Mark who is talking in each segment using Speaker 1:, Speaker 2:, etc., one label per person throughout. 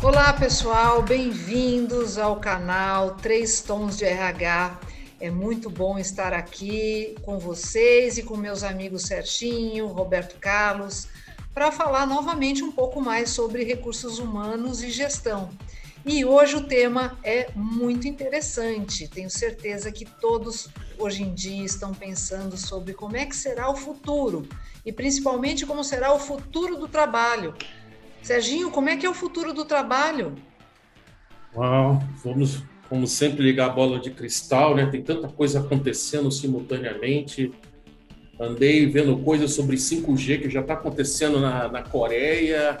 Speaker 1: Olá, pessoal, bem-vindos ao canal Três Tons de RH. É muito bom estar aqui com vocês e com meus amigos Serginho, Roberto Carlos, para falar novamente um pouco mais sobre recursos humanos e gestão. E hoje o tema é muito interessante. Tenho certeza que todos hoje em dia estão pensando sobre como é que será o futuro e principalmente como será o futuro do trabalho. Serginho, como é que é o futuro do trabalho?
Speaker 2: Uau, vamos, como sempre, ligar a bola de cristal, né? Tem tanta coisa acontecendo simultaneamente. Andei vendo coisas sobre 5G que já está acontecendo na, na Coreia.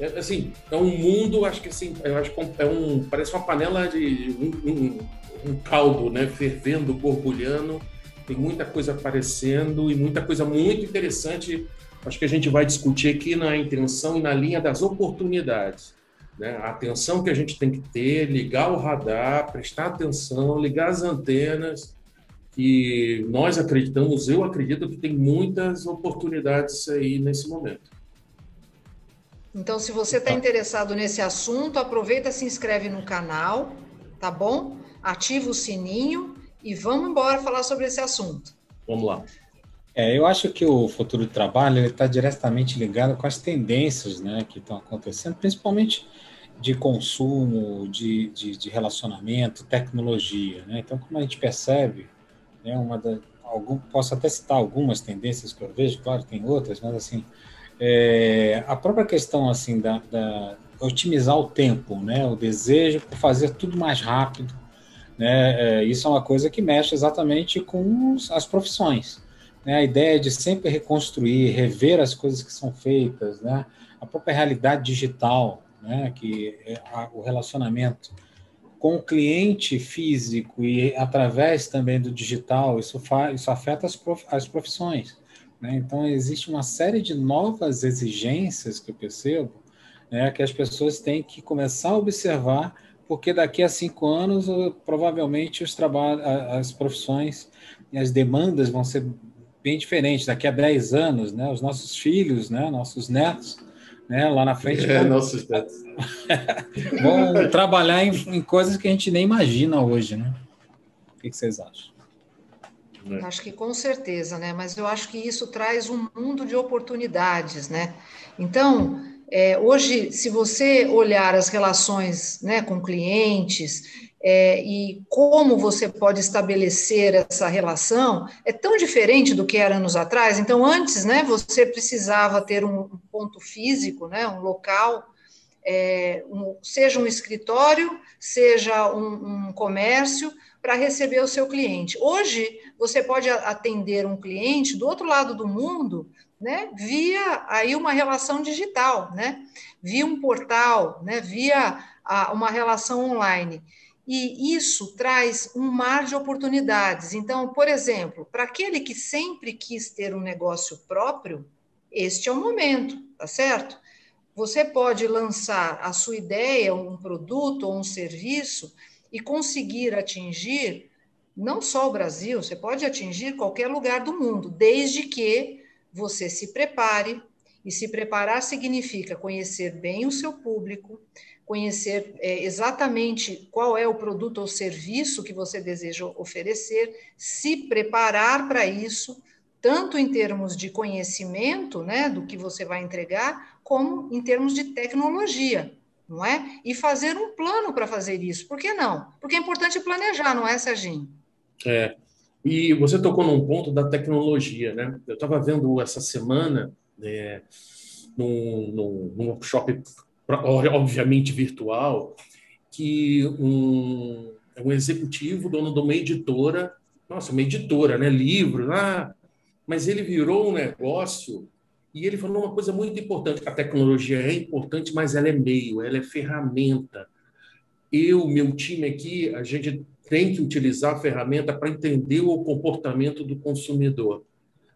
Speaker 2: É, assim, é um mundo, acho que assim, eu acho que é um, parece uma panela de um, um, um caldo, né? Fervendo, borbulhando. Tem muita coisa aparecendo e muita coisa muito interessante acho que a gente vai discutir aqui na intenção e na linha das oportunidades. Né? A atenção que a gente tem que ter, ligar o radar, prestar atenção, ligar as antenas, que nós acreditamos, eu acredito que tem muitas oportunidades aí nesse momento.
Speaker 1: Então, se você está interessado nesse assunto, aproveita, se inscreve no canal, tá bom? Ativa o sininho e vamos embora falar sobre esse assunto.
Speaker 2: Vamos lá.
Speaker 3: É, eu acho que o futuro do trabalho está diretamente ligado com as tendências né, que estão acontecendo, principalmente de consumo, de, de, de relacionamento, tecnologia. Né? Então, como a gente percebe, né, uma da, algum, posso até citar algumas tendências que eu vejo, claro, tem outras, mas assim, é, a própria questão assim da, da, otimizar o tempo, né, o desejo por fazer tudo mais rápido, né, é, isso é uma coisa que mexe exatamente com as profissões né, a ideia de sempre reconstruir, rever as coisas que são feitas, né, a própria realidade digital, né, que é a, o relacionamento com o cliente físico e através também do digital, isso, fa, isso afeta as, prof, as profissões. Né? Então, existe uma série de novas exigências que eu percebo né, que as pessoas têm que começar a observar, porque daqui a cinco anos, provavelmente, os trabalhos, as profissões e as demandas vão ser bem diferente. Daqui a 10 anos, né, os nossos filhos, né, nossos netos, né, lá na frente
Speaker 2: é, vão, nossos netos.
Speaker 3: vão trabalhar em, em, coisas que a gente nem imagina hoje, né? O que, que vocês acham?
Speaker 1: É. Acho que com certeza, né? Mas eu acho que isso traz um mundo de oportunidades, né? Então, é, hoje, se você olhar as relações né, com clientes, é, e como você pode estabelecer essa relação é tão diferente do que era anos atrás. Então, antes, né, você precisava ter um ponto físico, né, um local, é, um, seja um escritório, seja um, um comércio, para receber o seu cliente. Hoje, você pode atender um cliente do outro lado do mundo, né, via aí uma relação digital, né, via um portal, né, via a, uma relação online. E isso traz um mar de oportunidades. Então, por exemplo, para aquele que sempre quis ter um negócio próprio, este é o momento, tá certo? Você pode lançar a sua ideia, um produto ou um serviço e conseguir atingir não só o Brasil, você pode atingir qualquer lugar do mundo, desde que você se prepare. E se preparar significa conhecer bem o seu público, conhecer é, exatamente qual é o produto ou serviço que você deseja oferecer, se preparar para isso, tanto em termos de conhecimento, né, do que você vai entregar, como em termos de tecnologia, não é? E fazer um plano para fazer isso. Por que não? Porque é importante planejar, não é, Serginho?
Speaker 2: É. E você tocou num ponto da tecnologia, né? Eu estava vendo essa semana é, num, num, num workshop obviamente virtual, que um, um executivo, dono de uma editora, nossa, uma editora, né, livro, ah, mas ele virou um negócio e ele falou uma coisa muito importante: a tecnologia é importante, mas ela é meio, ela é ferramenta. Eu, meu time aqui, a gente tem que utilizar a ferramenta para entender o comportamento do consumidor.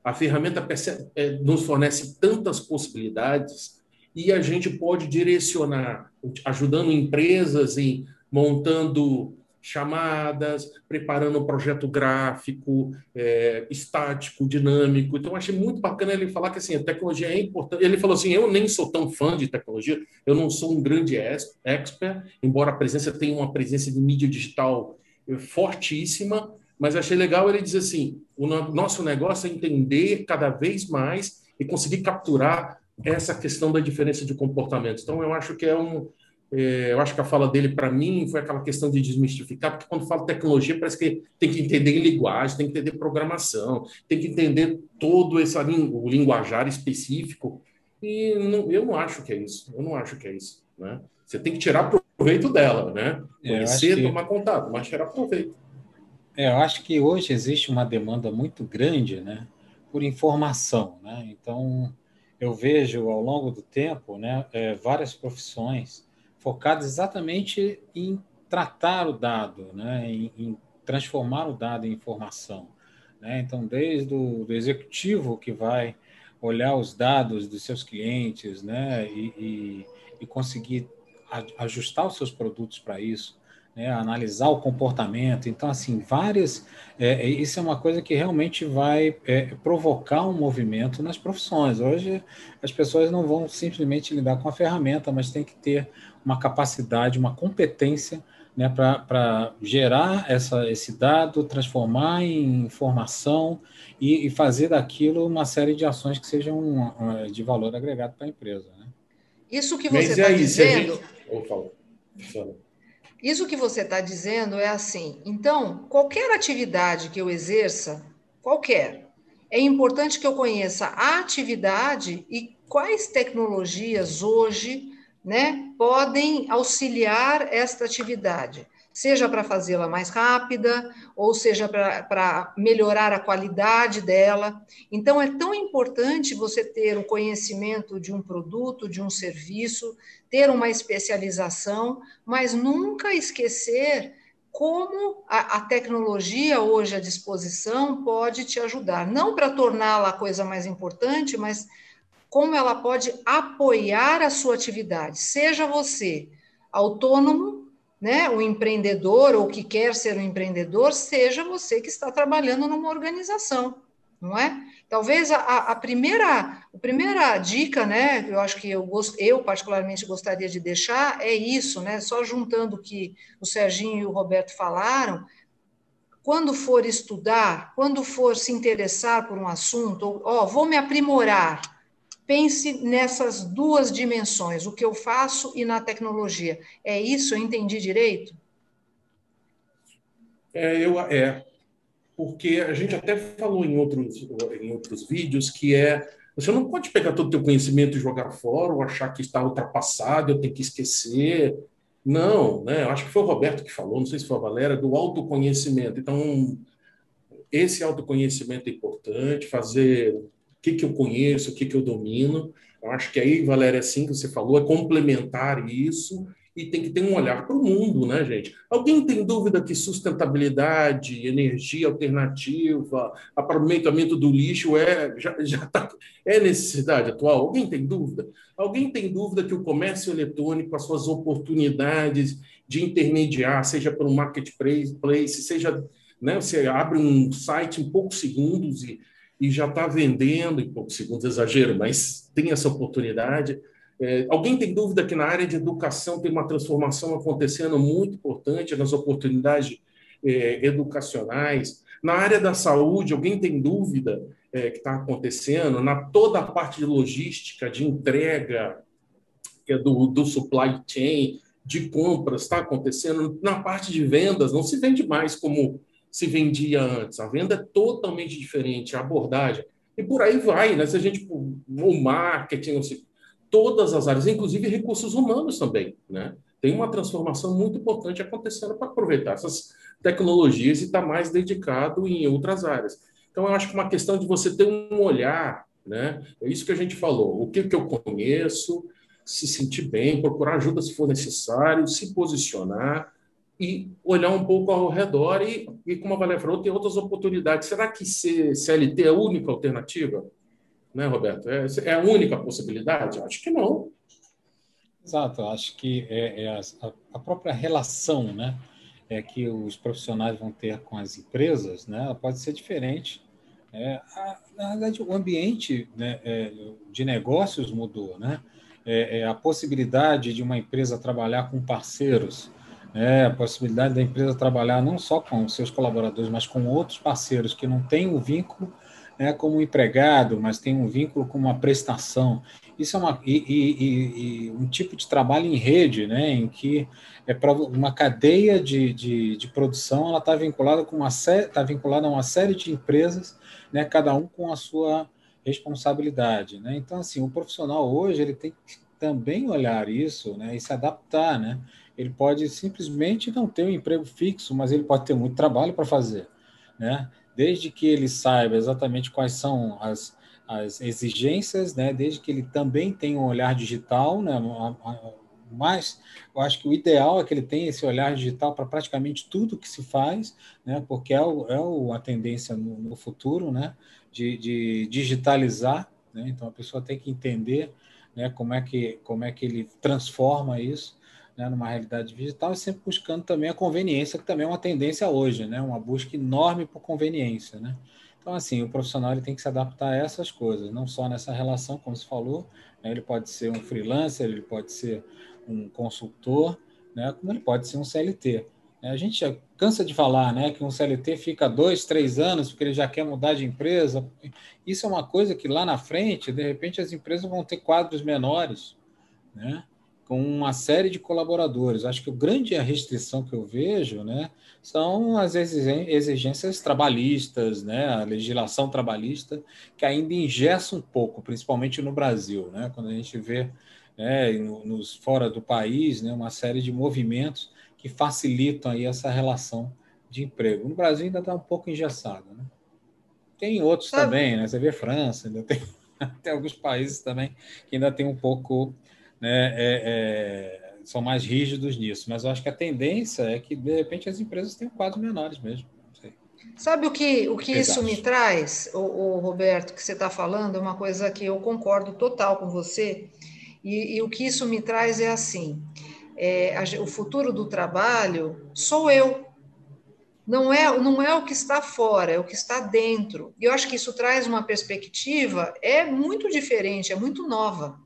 Speaker 2: A ferramenta é, nos fornece tantas possibilidades e a gente pode direcionar, ajudando empresas em montando chamadas, preparando um projeto gráfico, é, estático, dinâmico. Então, achei muito bacana ele falar que assim, a tecnologia é importante. Ele falou assim: eu nem sou tão fã de tecnologia, eu não sou um grande expert, embora a presença tenha uma presença de mídia digital fortíssima, mas achei legal ele dizer assim: o nosso negócio é entender cada vez mais e conseguir capturar essa questão da diferença de comportamento. Então, eu acho que é um, é, eu acho que a fala dele, para mim, foi aquela questão de desmistificar, porque quando fala tecnologia, parece que tem que entender linguagem, tem que entender programação, tem que entender todo esse o linguajar específico. E não, eu não acho que é isso. Eu não acho que é isso. Né? Você tem que tirar proveito dela, né? É, Conhecer, que... tomar contato, mas tirar proveito.
Speaker 3: É, eu acho que hoje existe uma demanda muito grande, né, por informação, né? Então, eu vejo ao longo do tempo, né, é, várias profissões focados exatamente em tratar o dado, né, em, em transformar o dado em informação. Né? Então, desde o do executivo que vai olhar os dados dos seus clientes né, e, e, e conseguir ajustar os seus produtos para isso, né, analisar o comportamento. Então, assim, várias. É, é, isso é uma coisa que realmente vai é, provocar um movimento nas profissões. Hoje, as pessoas não vão simplesmente lidar com a ferramenta, mas tem que ter uma capacidade, uma competência né, para gerar essa, esse dado, transformar em informação e, e, fazer daquilo uma série de ações que sejam uh, de valor agregado para a empresa. Né?
Speaker 1: Isso que você está dizendo. Gente... Fala. Isso que você está dizendo é assim. Então, qualquer atividade que eu exerça, qualquer, é importante que eu conheça a atividade e quais tecnologias hoje né, podem auxiliar esta atividade seja para fazê-la mais rápida, ou seja para melhorar a qualidade dela. Então, é tão importante você ter o conhecimento de um produto, de um serviço, ter uma especialização, mas nunca esquecer como a, a tecnologia hoje à disposição pode te ajudar, não para torná-la a coisa mais importante, mas como ela pode apoiar a sua atividade, seja você autônomo né, o empreendedor ou que quer ser um empreendedor, seja você que está trabalhando numa organização, não é? Talvez a, a primeira, a primeira dica, né, eu acho que eu, eu particularmente gostaria de deixar é isso, né, só juntando o que o Serginho e o Roberto falaram, quando for estudar, quando for se interessar por um assunto, ó, vou me aprimorar, pense nessas duas dimensões, o que eu faço e na tecnologia. É isso? Eu entendi direito?
Speaker 2: É, eu, é porque a gente até falou em outros, em outros vídeos que é você não pode pegar todo o teu conhecimento e jogar fora ou achar que está ultrapassado, eu tenho que esquecer. Não, né? Eu acho que foi o Roberto que falou, não sei se foi a Valéria, do autoconhecimento. Então, esse autoconhecimento é importante, fazer que, que eu conheço, o que, que eu domino. Eu acho que aí, Valéria, assim que você falou, é complementar isso e tem que ter um olhar para o mundo, né, gente? Alguém tem dúvida que sustentabilidade, energia alternativa, aproveitamento do lixo é já, já tá, é necessidade atual? Alguém tem dúvida? Alguém tem dúvida que o comércio eletrônico, as suas oportunidades de intermediar, seja para um marketplace, seja né, você abre um site em poucos segundos e e já está vendendo, em poucos segundos, exagero, mas tem essa oportunidade. É, alguém tem dúvida que na área de educação tem uma transformação acontecendo muito importante nas oportunidades é, educacionais? Na área da saúde, alguém tem dúvida é, que está acontecendo? Na toda a parte de logística, de entrega, que é do, do supply chain, de compras, está acontecendo? Na parte de vendas, não se vende mais como se vendia antes. A venda é totalmente diferente, a abordagem. E por aí vai, né? Se a gente, o marketing, todas as áreas, inclusive recursos humanos também, né? Tem uma transformação muito importante acontecendo para aproveitar essas tecnologias e estar tá mais dedicado em outras áreas. Então, eu acho que uma questão de você ter um olhar, né? É isso que a gente falou. O que, que eu conheço, se sentir bem, procurar ajuda se for necessário, se posicionar, e olhar um pouco ao redor e, e como a Valéria falou, tem outras oportunidades. Será que CLT é a única alternativa? Né, Roberto? É, é a única possibilidade? Acho que não.
Speaker 3: Exato, acho que é, é a, a, própria relação né, é, que os profissionais vão ter com as empresas, né, pode ser diferente. É, a, na verdade, o ambiente né, é, de negócios mudou, né? É, é, a possibilidade de uma empresa trabalhar com parceiros, é, a possibilidade da empresa trabalhar não só com seus colaboradores, mas com outros parceiros que não têm o um vínculo né, como empregado, mas tem um vínculo com uma prestação. Isso é uma, e, e, e um tipo de trabalho em rede, né, em que é para uma cadeia de, de, de produção, ela está vinculada com uma está vinculada a uma série de empresas, né, cada um com a sua responsabilidade, né? Então assim, o profissional hoje ele tem que também olhar isso, né, e se adaptar, né? Ele pode simplesmente não ter um emprego fixo, mas ele pode ter muito trabalho para fazer, né? desde que ele saiba exatamente quais são as, as exigências, né? desde que ele também tenha um olhar digital, né? mas eu acho que o ideal é que ele tenha esse olhar digital para praticamente tudo que se faz, né? porque é, o, é o, a tendência no, no futuro né? de, de digitalizar, né? então a pessoa tem que entender né? como, é que, como é que ele transforma isso né, numa realidade digital e sempre buscando também a conveniência, que também é uma tendência hoje, né, uma busca enorme por conveniência. Né? Então, assim, o profissional ele tem que se adaptar a essas coisas, não só nessa relação, como se falou, né, ele pode ser um freelancer, ele pode ser um consultor, né, como ele pode ser um CLT. A gente cansa de falar né, que um CLT fica dois, três anos porque ele já quer mudar de empresa. Isso é uma coisa que lá na frente, de repente, as empresas vão ter quadros menores. Né? com uma série de colaboradores. Acho que a grande restrição que eu vejo né, são as exigências trabalhistas, né, a legislação trabalhista, que ainda ingessa um pouco, principalmente no Brasil. Né, quando a gente vê né, nos, fora do país né, uma série de movimentos que facilitam aí essa relação de emprego. No Brasil ainda está um pouco engessado. Né? Tem outros Sabe? também, né? você vê França, ainda tem, tem alguns países também que ainda tem um pouco né, é, é, são mais rígidos nisso. Mas eu acho que a tendência é que, de repente, as empresas tenham quadros menores mesmo.
Speaker 1: Sabe o que, o que isso me traz, o, o, Roberto, que você está falando, é uma coisa que eu concordo total com você, e, e o que isso me traz é assim: é, a, o futuro do trabalho sou eu, não é, não é o que está fora, é o que está dentro. E eu acho que isso traz uma perspectiva é muito diferente, é muito nova.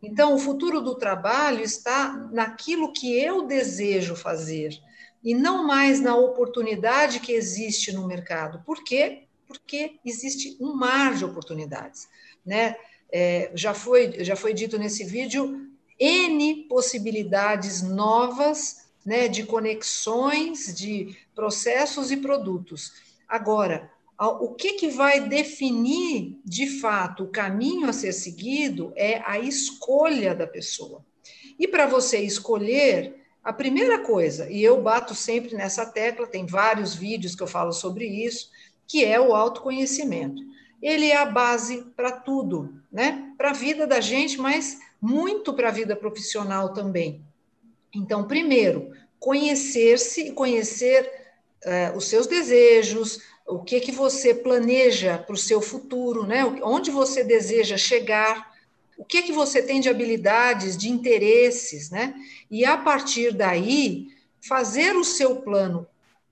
Speaker 1: Então, o futuro do trabalho está naquilo que eu desejo fazer e não mais na oportunidade que existe no mercado. Por quê? Porque existe um mar de oportunidades, né? É, já foi já foi dito nesse vídeo n possibilidades novas, né, de conexões, de processos e produtos. Agora, o que, que vai definir de fato o caminho a ser seguido é a escolha da pessoa. E para você escolher, a primeira coisa, e eu bato sempre nessa tecla, tem vários vídeos que eu falo sobre isso, que é o autoconhecimento. Ele é a base para tudo, né? Para a vida da gente, mas muito para a vida profissional também. Então, primeiro, conhecer-se e conhecer uh, os seus desejos, o que que você planeja para o seu futuro, né? Onde você deseja chegar, o que que você tem de habilidades, de interesses, né? E a partir daí fazer o seu plano,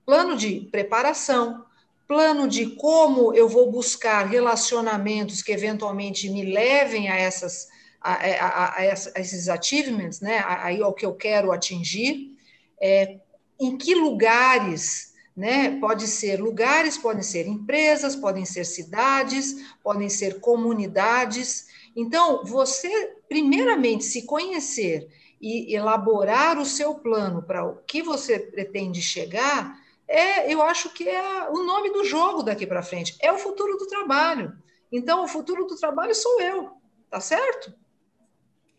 Speaker 1: plano de preparação, plano de como eu vou buscar relacionamentos que eventualmente me levem a essas a, a, a, a esses achievements, né? Aí ao que eu quero atingir, é, em que lugares né? Pode ser lugares, podem ser empresas, podem ser cidades, podem ser comunidades. Então, você, primeiramente, se conhecer e elaborar o seu plano para o que você pretende chegar, é, eu acho que é o nome do jogo daqui para frente. É o futuro do trabalho. Então, o futuro do trabalho sou eu, tá certo?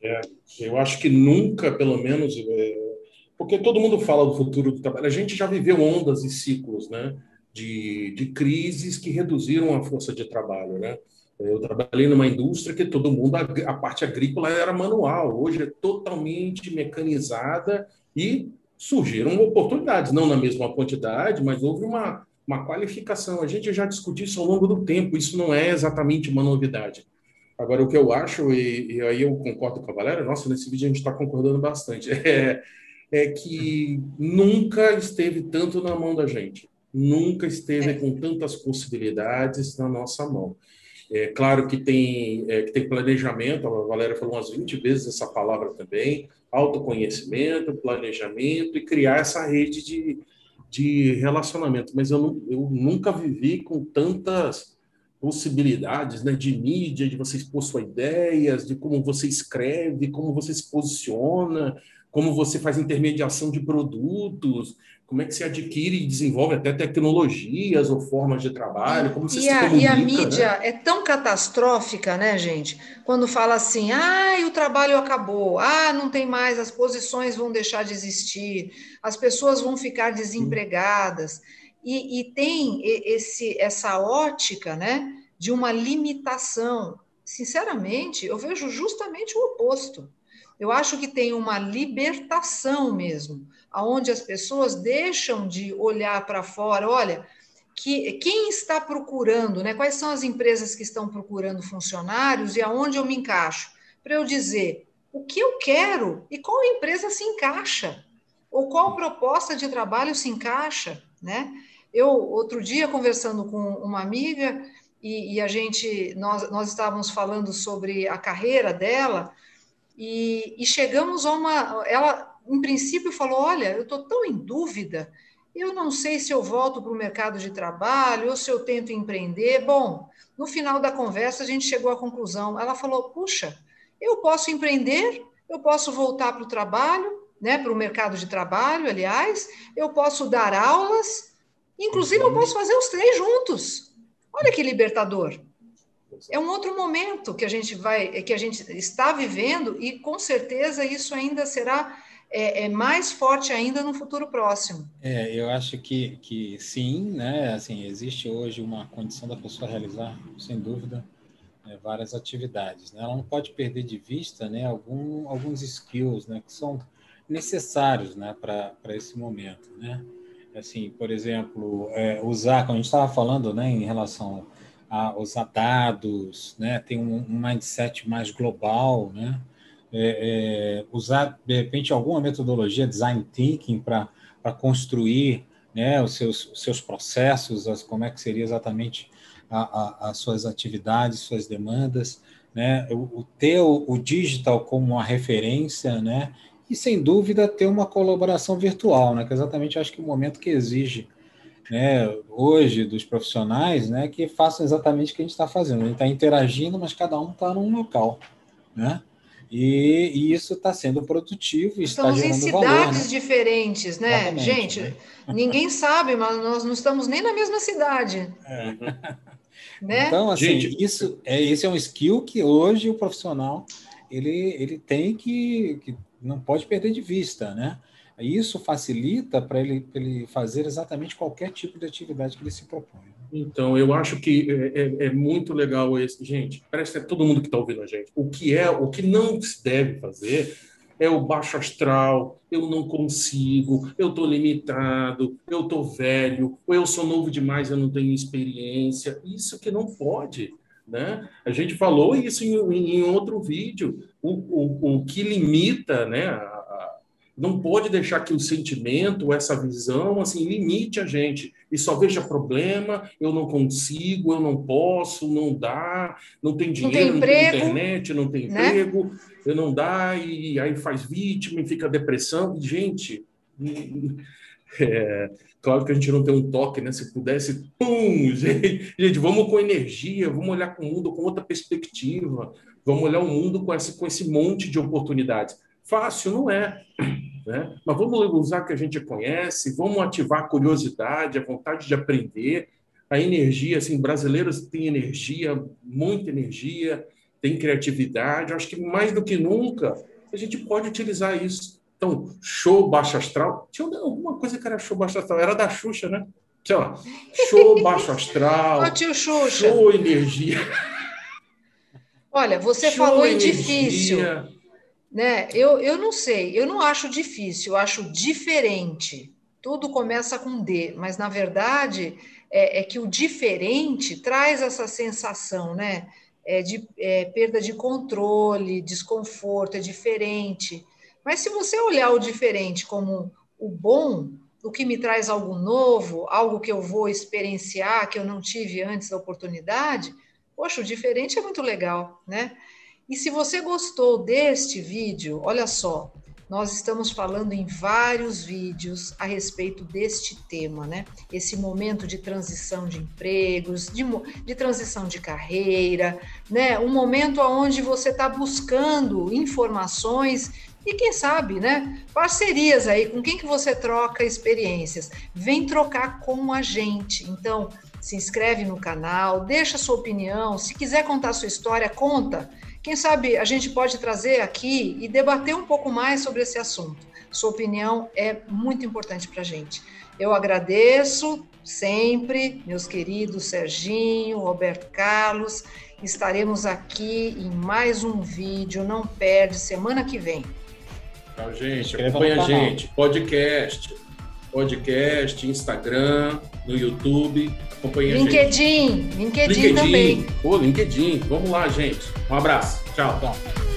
Speaker 2: É, eu acho que nunca, pelo menos, é porque todo mundo fala do futuro do trabalho. A gente já viveu ondas e ciclos, né? De, de crises que reduziram a força de trabalho, né? Eu trabalhei numa indústria que todo mundo, a, parte agrícola era manual, hoje é totalmente mecanizada e surgiram oportunidades, não na mesma quantidade, mas houve uma, uma qualificação. A gente já discutiu isso ao longo do tempo, isso não é exatamente uma novidade. Agora, o que eu acho, e, e aí eu concordo com a Valéria, nossa, nesse vídeo a gente está concordando bastante, é, é que nunca esteve tanto na mão da gente, nunca esteve com tantas possibilidades na nossa mão. É claro que tem, é, que tem planejamento, a Valéria falou umas 20 vezes essa palavra também, autoconhecimento, planejamento e criar essa rede de, de relacionamento. Mas eu, eu nunca vivi com tantas possibilidades né, de mídia, de você expor suas ideias, de como você escreve, como você se posiciona, como você faz intermediação de produtos, como é que se adquire e desenvolve até tecnologias ou formas de trabalho, como você
Speaker 1: e
Speaker 2: se
Speaker 1: a,
Speaker 2: comunica,
Speaker 1: E a mídia né? é tão catastrófica, né, gente? Quando fala assim, ah, o trabalho acabou, ah, não tem mais, as posições vão deixar de existir, as pessoas vão ficar desempregadas. E, e tem esse, essa ótica, né, de uma limitação. Sinceramente, eu vejo justamente o oposto eu acho que tem uma libertação mesmo, aonde as pessoas deixam de olhar para fora, olha, que quem está procurando, né? Quais são as empresas que estão procurando funcionários e aonde eu me encaixo? Para eu dizer o que eu quero e qual empresa se encaixa, ou qual proposta de trabalho se encaixa, né? Eu, outro dia, conversando com uma amiga, e, e a gente, nós, nós estávamos falando sobre a carreira dela, e, e chegamos a uma. Ela, em princípio, falou: Olha, eu estou tão em dúvida, eu não sei se eu volto para o mercado de trabalho ou se eu tento empreender. Bom, no final da conversa, a gente chegou à conclusão. Ela falou: Puxa, eu posso empreender, eu posso voltar para o trabalho, né, para o mercado de trabalho, aliás, eu posso dar aulas, inclusive eu posso fazer os três juntos. Olha que libertador. É um outro momento que a gente vai, que a gente está vivendo e com certeza isso ainda será é, é, mais forte ainda no futuro próximo.
Speaker 3: É, eu acho que, que sim, né? Assim, existe hoje uma condição da pessoa realizar, sem dúvida, né, várias atividades. Né? Ela não pode perder de vista, né, algum, alguns skills, né, que são necessários, né, para esse momento, né? Assim, por exemplo, é, usar, como a gente estava falando, né, em relação a usar dados, né? tem um, um mindset mais global, né? É, é, usar, de repente, alguma metodologia, design thinking, para construir né, os, seus, os seus processos, as, como é que seria exatamente a, a, as suas atividades, suas demandas, né? o, o ter o, o digital como uma referência, né? e, sem dúvida, ter uma colaboração virtual, né? que é exatamente, acho que, o momento que exige né, hoje dos profissionais né, que façam exatamente o que a gente está fazendo. A gente está interagindo, mas cada um está num local. Né? E, e isso está sendo produtivo.
Speaker 1: Estamos
Speaker 3: está
Speaker 1: em cidades valor, né? diferentes, né? Exatamente, gente, né? ninguém sabe, mas nós não estamos nem na mesma cidade. É.
Speaker 3: Né? Então, assim, gente, isso é, esse é um skill que hoje o profissional ele, ele tem que, que não pode perder de vista, né? Isso facilita para ele, ele fazer exatamente qualquer tipo de atividade que ele se propõe.
Speaker 2: Então, eu acho que é, é, é muito legal esse. Gente, parece que é todo mundo que está ouvindo a gente. O que é, o que não se deve fazer é o baixo astral, eu não consigo, eu estou limitado, eu estou velho, ou eu sou novo demais, eu não tenho experiência. Isso que não pode. Né? A gente falou isso em, em outro vídeo. O, o, o que limita né, não pode deixar que o sentimento, essa visão, assim, limite a gente e só veja problema, eu não consigo, eu não posso, não dá, não tem dinheiro, não tem, não tem internet, não tem né? emprego, eu não dá, e aí faz vítima e fica depressão. Gente, é, claro que a gente não tem um toque, né? Se pudesse, pum, gente, gente, vamos com energia, vamos olhar com o mundo com outra perspectiva, vamos olhar o mundo com esse, com esse monte de oportunidades. Fácil não é. Né? Mas vamos usar o que a gente conhece, vamos ativar a curiosidade, a vontade de aprender, a energia. Assim, brasileiros têm energia, muita energia, têm criatividade. Eu acho que mais do que nunca a gente pode utilizar isso. Então, show baixo astral. Tinha alguma coisa que era show baixo astral, era da Xuxa, né? Sei lá, show baixo astral.
Speaker 1: Ô, tio Xuxa.
Speaker 2: Show energia.
Speaker 1: Olha, você show falou em energia. difícil. Né? Eu, eu não sei, eu não acho difícil, eu acho diferente. Tudo começa com D, mas na verdade é, é que o diferente traz essa sensação, né? É de é, perda de controle, desconforto, é diferente. Mas se você olhar o diferente como o bom, o que me traz algo novo, algo que eu vou experienciar, que eu não tive antes da oportunidade, poxa, o diferente é muito legal, né? E se você gostou deste vídeo, olha só, nós estamos falando em vários vídeos a respeito deste tema, né? Esse momento de transição de empregos, de, de transição de carreira, né? Um momento onde você está buscando informações e quem sabe, né? Parcerias aí, com quem que você troca experiências? Vem trocar com a gente. Então, se inscreve no canal, deixa sua opinião. Se quiser contar sua história, conta. Quem sabe a gente pode trazer aqui e debater um pouco mais sobre esse assunto. Sua opinião é muito importante para a gente. Eu agradeço sempre, meus queridos Serginho, Roberto Carlos. Estaremos aqui em mais um vídeo. Não perde, semana que vem.
Speaker 2: Tchau, gente. Acompanha a gente. Podcast, podcast, Instagram, no YouTube. Acompanha
Speaker 1: LinkedIn, LinkedIn, LinkedIn também.
Speaker 2: Pô, LinkedIn. Vamos lá, gente. Um abraço. Tchau. Tchau.